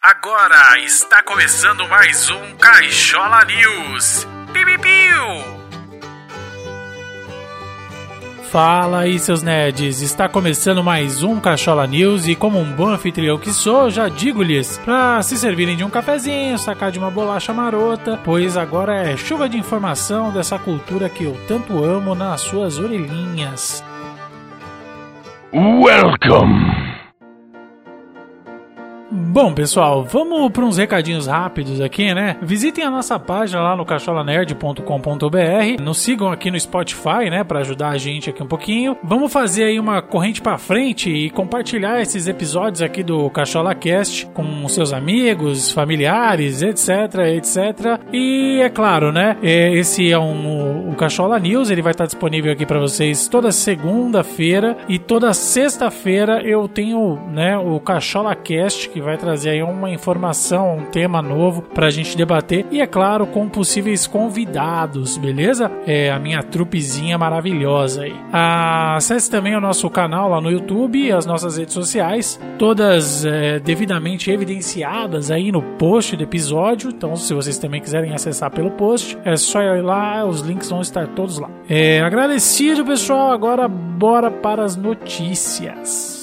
Agora está começando mais um Caixola News. Piu! Fala aí, seus nerds! Está começando mais um Cachola News e, como um bom anfitrião que sou, já digo-lhes para se servirem de um cafezinho, sacar de uma bolacha marota, pois agora é chuva de informação dessa cultura que eu tanto amo nas suas orelhinhas. Welcome! Bom, pessoal, vamos para uns recadinhos rápidos aqui, né? Visitem a nossa página lá no cacholanerd.com.br, nos sigam aqui no Spotify, né, para ajudar a gente aqui um pouquinho. Vamos fazer aí uma corrente para frente e compartilhar esses episódios aqui do Cachola Cast com seus amigos, familiares, etc, etc. E é claro, né, esse é um o Cachola News, ele vai estar disponível aqui para vocês toda segunda-feira e toda sexta-feira eu tenho, né, o Cachola Cast que vai trazer aí uma informação, um tema novo pra gente debater e é claro com possíveis convidados, beleza? É a minha trupezinha maravilhosa aí. Acesse também o nosso canal lá no YouTube as nossas redes sociais, todas é, devidamente evidenciadas aí no post do episódio. Então, se vocês também quiserem acessar pelo post, é só ir lá, os links vão estar todos lá. É, agradecido, pessoal. Agora bora para as notícias.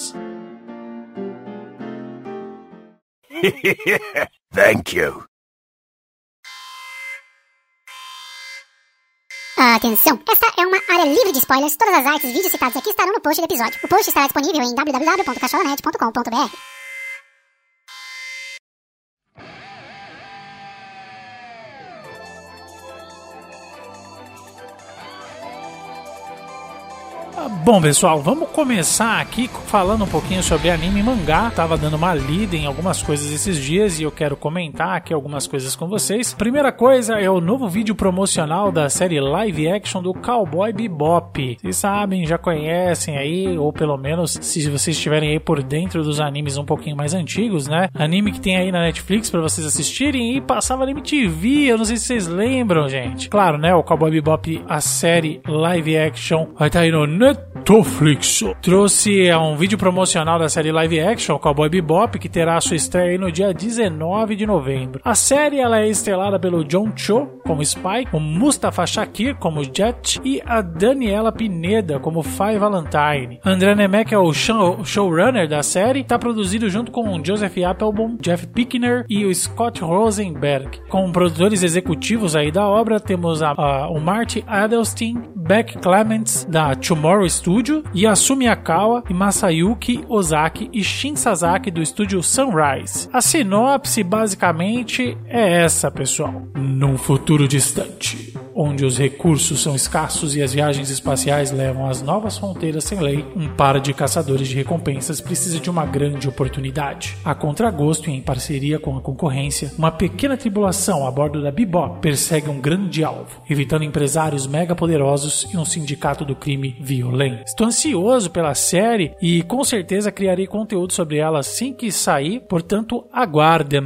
Thank you. Atenção! Esta é uma área livre de spoilers. Todas as artes e vídeos citados aqui estarão no post do episódio. O post estará disponível em www.cacholanet.com.br. Bom, pessoal, vamos começar aqui falando um pouquinho sobre anime e mangá. Tava dando uma lida em algumas coisas esses dias e eu quero comentar aqui algumas coisas com vocês. Primeira coisa é o novo vídeo promocional da série live action do Cowboy Bebop. Vocês sabem, já conhecem aí, ou pelo menos se vocês estiverem aí por dentro dos animes um pouquinho mais antigos, né? Anime que tem aí na Netflix para vocês assistirem e passava na MTV, eu não sei se vocês lembram, gente. Claro, né? O Cowboy Bebop, a série live action, vai estar tá aí no Netflix. Trouxe é, um vídeo promocional da série live action Cowboy Bebop, que terá sua estreia no dia 19 de novembro. A série ela é estrelada pelo John Cho como Spike, o Mustafa Shakir como Jet e a Daniela Pineda como Fai Valentine. André Nemec é o showrunner da série, está produzido junto com Joseph Applebaum, Jeff Pickner e o Scott Rosenberg. Como produtores executivos aí da obra temos a, a, o Marty Adelstein, Beck Clements da Tomorrow Studio, Yasumi Akawa e Masayuki Ozaki e Shin Sasaki do estúdio Sunrise. A sinopse basicamente é essa, pessoal. Num futuro distante, onde os recursos são escassos e as viagens espaciais levam às novas fronteiras sem lei, um par de caçadores de recompensas precisa de uma grande oportunidade. A contragosto e em parceria com a concorrência, uma pequena tribulação a bordo da Bebop persegue um grande alvo, evitando empresários mega poderosos e um sindicato do crime violento. Estou ansioso pela série e com certeza criarei conteúdo sobre ela assim que sair, portanto aguardem.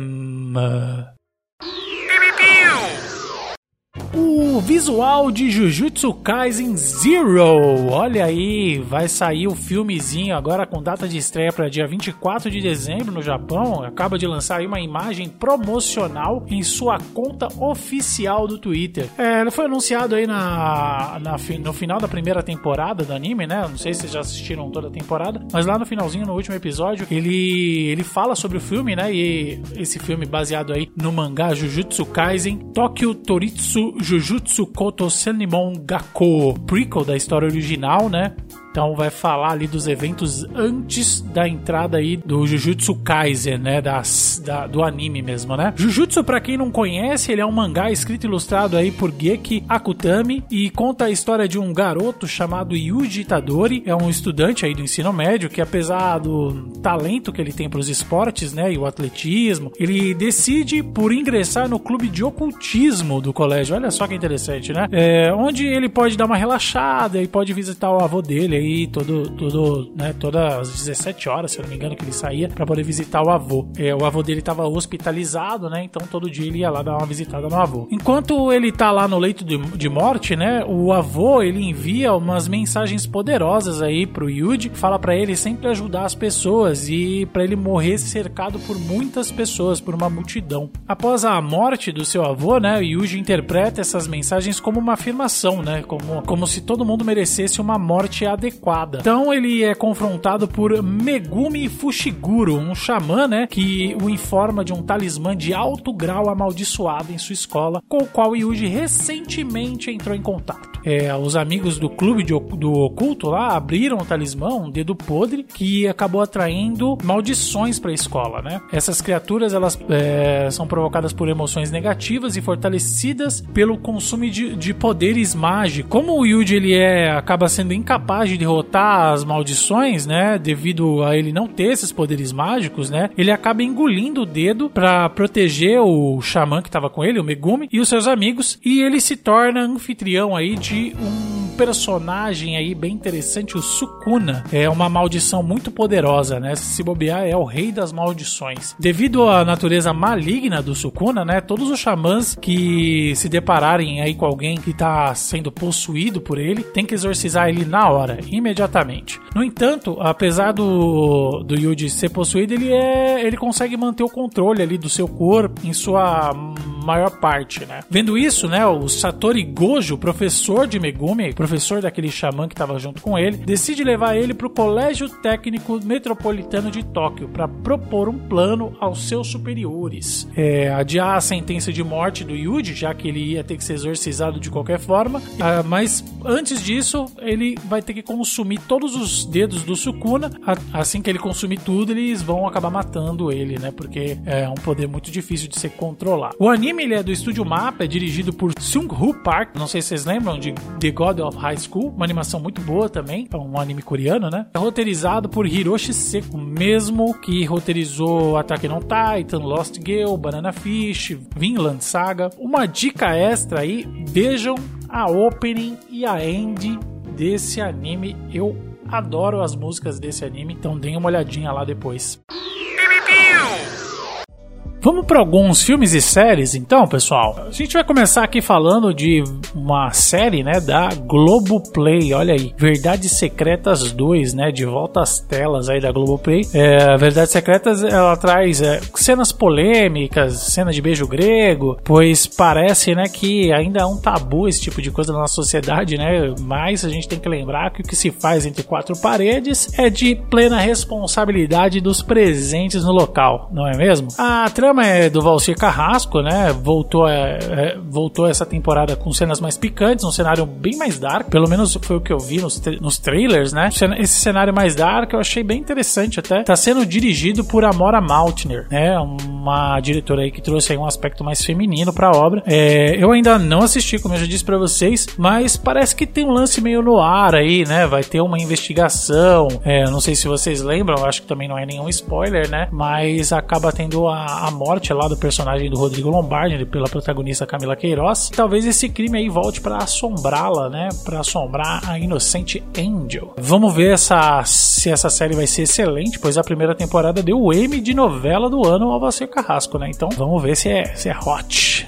O visual de Jujutsu Kaisen Zero. Olha aí, vai sair o filmezinho agora com data de estreia para dia 24 de dezembro no Japão. Acaba de lançar aí uma imagem promocional em sua conta oficial do Twitter. É, ele foi anunciado aí na, na, no final da primeira temporada do anime, né? Não sei se vocês já assistiram toda a temporada, mas lá no finalzinho, no último episódio, ele, ele fala sobre o filme, né? E esse filme baseado aí no mangá Jujutsu Kaisen Tokyo Toritsu Jujutsu Koto Senimon Gakko, prequel da história original, né? Então vai falar ali dos eventos antes da entrada aí do Jujutsu Kaisen, né, das, da, do anime mesmo, né? Jujutsu, para quem não conhece, ele é um mangá escrito e ilustrado aí por Geki Akutami e conta a história de um garoto chamado Yuji Itadori, é um estudante aí do ensino médio que apesar do talento que ele tem para os esportes, né, e o atletismo, ele decide por ingressar no clube de ocultismo do colégio. Olha só que interessante, né? É, onde ele pode dar uma relaxada e pode visitar o avô dele aí todo, todo, né, todas as 17 horas, se eu não me engano, que ele saía para poder visitar o avô. É, o avô dele estava hospitalizado, né? Então todo dia ele ia lá dar uma visitada no avô. Enquanto ele tá lá no leito de, de morte, né? O avô ele envia umas mensagens poderosas aí pro Yuji, fala para ele sempre ajudar as pessoas e para ele morrer cercado por muitas pessoas, por uma multidão. Após a morte do seu avô, né? Yuji interpreta essas mensagens como uma afirmação, né? Como, como se todo mundo merecesse uma morte adequada. Então ele é confrontado por Megumi Fushiguro, um xamã, né? Que o informa de um talismã de alto grau amaldiçoado em sua escola, com o qual Yuji recentemente entrou em contato. É, os amigos do clube de, do oculto lá abriram o talismã, um dedo podre, que acabou atraindo maldições para a escola, né? Essas criaturas elas é, são provocadas por emoções negativas e fortalecidas pelo consumo de, de poderes mágicos. Como o Yuji ele é acaba sendo incapaz de derrotar as maldições, né? Devido a ele não ter esses poderes mágicos, né? Ele acaba engolindo o dedo para proteger o xamã que estava com ele, o Megumi, e os seus amigos, e ele se torna anfitrião aí de um personagem aí bem interessante, o Sukuna. É uma maldição muito poderosa, né? Se bobear, é o rei das maldições. Devido à natureza maligna do Sukuna, né? Todos os xamãs que se depararem aí com alguém que está sendo possuído por ele, tem que exorcizar ele na hora, imediatamente. No entanto, apesar do, do Yuji ser possuído, ele é ele consegue manter o controle ali do seu corpo em sua maior parte, né? Vendo isso, né, o Satori Gojo, professor de Megumi, professor daquele xamã que estava junto com ele, decide levar ele para o Colégio Técnico Metropolitano de Tóquio para propor um plano aos seus superiores. É, adiar a sentença de morte do Yuji, já que ele ia ter que ser exorcizado de qualquer forma, ah, mas antes disso, ele vai ter que consumir todos os dedos do Sukuna. Assim que ele consumir tudo, eles vão acabar matando ele, né? Porque é um poder muito difícil de ser controlado. O anime ele é do estúdio Mapa, é dirigido por Sung-Hoo Park. Não sei se vocês lembram de The God of High School, uma animação muito boa também, é um anime coreano, né? É roteirizado por Hiroshi Seko, mesmo que roteirizou Attack on Titan, Lost Girl, Banana Fish, Vinland Saga. Uma dica extra aí, vejam a opening e a end desse anime. Eu adoro as músicas desse anime, então deem uma olhadinha lá depois. Vamos para alguns filmes e séries, então, pessoal. A gente vai começar aqui falando de uma série, né, da Globoplay. Olha aí, Verdades Secretas 2, né, de volta às telas aí da Globoplay. É, Verdades Secretas, ela traz é, cenas polêmicas, cena de beijo grego, pois parece, né, que ainda é um tabu esse tipo de coisa na nossa sociedade, né? Mas a gente tem que lembrar que o que se faz entre quatro paredes é de plena responsabilidade dos presentes no local, não é mesmo? A trama programa é do Valcir Carrasco, né? Voltou, é, é, voltou essa temporada com cenas mais picantes, um cenário bem mais dark. Pelo menos foi o que eu vi nos, nos trailers, né? Esse cenário mais dark eu achei bem interessante até. Tá sendo dirigido por Amora Maltner, né? Uma diretora aí que trouxe aí um aspecto mais feminino pra obra. É, eu ainda não assisti, como eu já disse para vocês, mas parece que tem um lance meio no ar aí, né? Vai ter uma investigação. É, não sei se vocês lembram, acho que também não é nenhum spoiler, né? Mas acaba tendo a, a morte lá do personagem do Rodrigo Lombardi pela protagonista Camila Queiroz. Talvez esse crime aí volte para assombrá-la, né? Para assombrar a inocente Angel. Vamos ver essa, se essa série vai ser excelente, pois a primeira temporada deu o M de novela do ano ao Valcer Carrasco, né? Então vamos ver se é, se é hot.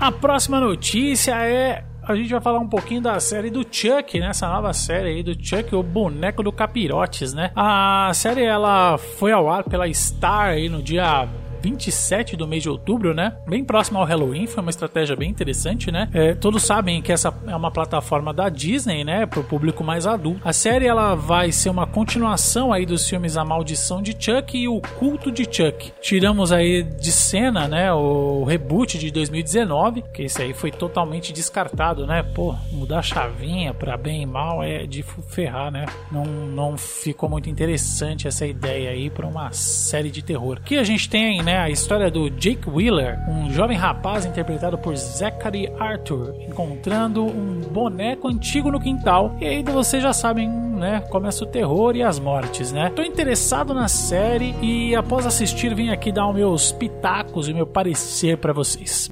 A próxima notícia é a gente vai falar um pouquinho da série do Chuck, né? Essa nova série aí do Chuck, o boneco do Capirotes, né? A série ela foi ao ar pela Star aí no dia 27 do mês de outubro, né? Bem próximo ao Halloween, foi uma estratégia bem interessante, né? É, todos sabem que essa é uma plataforma da Disney, né? Para o público mais adulto. A série ela vai ser uma continuação aí dos filmes A Maldição de Chuck e O Culto de Chuck. Tiramos aí de cena, né? O reboot de 2019, que esse aí foi totalmente descartado, né? Pô, mudar a chavinha para bem e mal é de ferrar, né? Não, não ficou muito interessante essa ideia aí para uma série de terror. Que a gente tem, A história do Jake Wheeler, um jovem rapaz interpretado por Zachary Arthur, encontrando um boneco antigo no quintal. E aí vocês já sabem, né? Começa o terror e as mortes, né? Tô interessado na série e após assistir vim aqui dar os meus pitacos e meu parecer para vocês.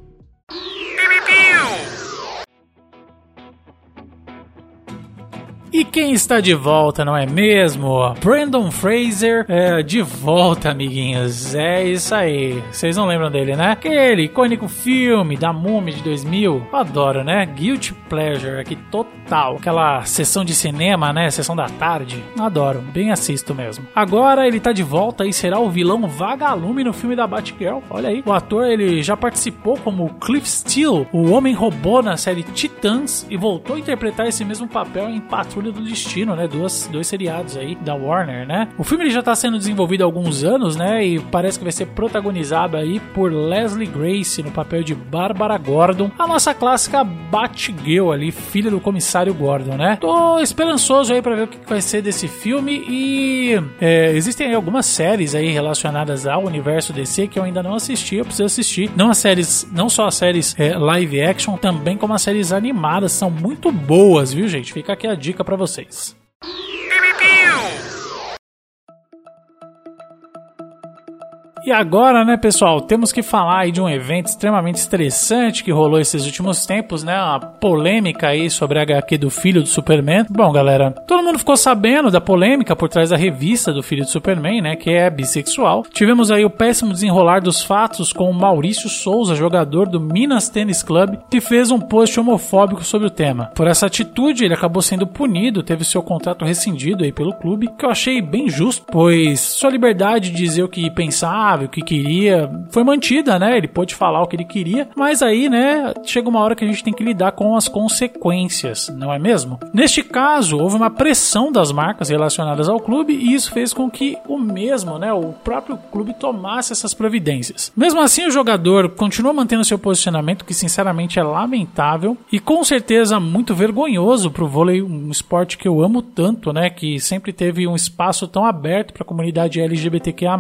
E quem está de volta, não é mesmo? Brandon Fraser é de volta, amiguinhos. É isso aí. Vocês não lembram dele, né? Aquele icônico filme da Múmia de 2000. Eu adoro, né? Guilty Pleasure aqui total. Aquela sessão de cinema, né? Sessão da tarde. Adoro. Bem assisto mesmo. Agora ele tá de volta e será o vilão vagalume no filme da Batgirl. Olha aí. O ator ele já participou como Cliff Steele, o homem robô na série Titãs e voltou a interpretar esse mesmo papel em Patrulha do Destino, né? Duas, dois seriados aí da Warner, né? O filme ele já tá sendo desenvolvido há alguns anos, né? E parece que vai ser protagonizado aí por Leslie Grace no papel de Bárbara Gordon, a nossa clássica Batgirl ali, filha do comissário Gordon, né? Tô esperançoso aí para ver o que vai ser desse filme e é, existem aí algumas séries aí relacionadas ao universo DC que eu ainda não assisti, eu preciso assistir. Não as séries, não só as séries é, live action, também como as séries animadas, são muito boas, viu, gente? Fica aqui a dica para vocês. E agora, né, pessoal, temos que falar aí de um evento extremamente estressante que rolou esses últimos tempos, né? Uma polêmica aí sobre a HQ do filho do Superman. Bom, galera, todo mundo ficou sabendo da polêmica por trás da revista do filho do Superman, né? Que é bissexual. Tivemos aí o péssimo desenrolar dos fatos com o Maurício Souza, jogador do Minas Tennis Club, que fez um post homofóbico sobre o tema. Por essa atitude, ele acabou sendo punido, teve seu contrato rescindido aí pelo clube, que eu achei bem justo, pois sua liberdade de dizer o que o que queria, foi mantida, né? Ele pôde falar o que ele queria, mas aí, né, chega uma hora que a gente tem que lidar com as consequências, não é mesmo? Neste caso, houve uma pressão das marcas relacionadas ao clube e isso fez com que o mesmo, né, o próprio clube tomasse essas providências. Mesmo assim, o jogador continua mantendo seu posicionamento, que sinceramente é lamentável e com certeza muito vergonhoso para o vôlei, um esporte que eu amo tanto, né, que sempre teve um espaço tão aberto para a comunidade LGBTQIA+.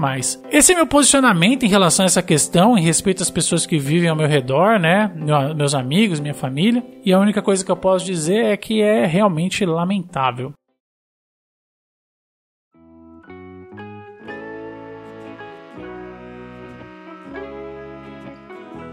Esse é meu posicionamento posicionamento em relação a essa questão, em respeito às pessoas que vivem ao meu redor, né? Meus amigos, minha família. E a única coisa que eu posso dizer é que é realmente lamentável.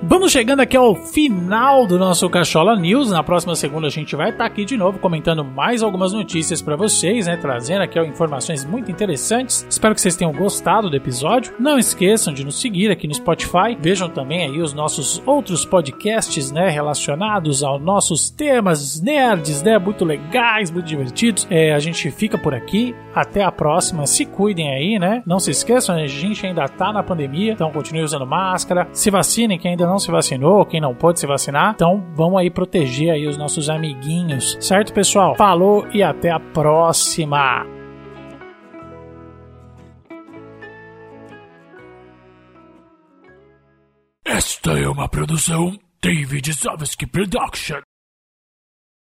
Vamos chegando aqui ao final do nosso Cachola News. Na próxima segunda a gente vai estar aqui de novo comentando mais algumas notícias para vocês, né? Trazendo aqui informações muito interessantes. Espero que vocês tenham gostado do episódio. Não esqueçam de nos seguir aqui no Spotify. Vejam também aí os nossos outros podcasts, né? Relacionados aos nossos temas nerds, né? Muito legais, muito divertidos. É, a gente fica por aqui. Até a próxima. Se cuidem aí, né? Não se esqueçam, a gente ainda tá na pandemia, então continue usando máscara. Se vacinem quem ainda não se vacinou, quem não pode se vacinar. Então vamos aí proteger aí os nossos amiguinhos. Certo, pessoal? Falou e até a próxima. Esta é uma produção David Zavsky Production.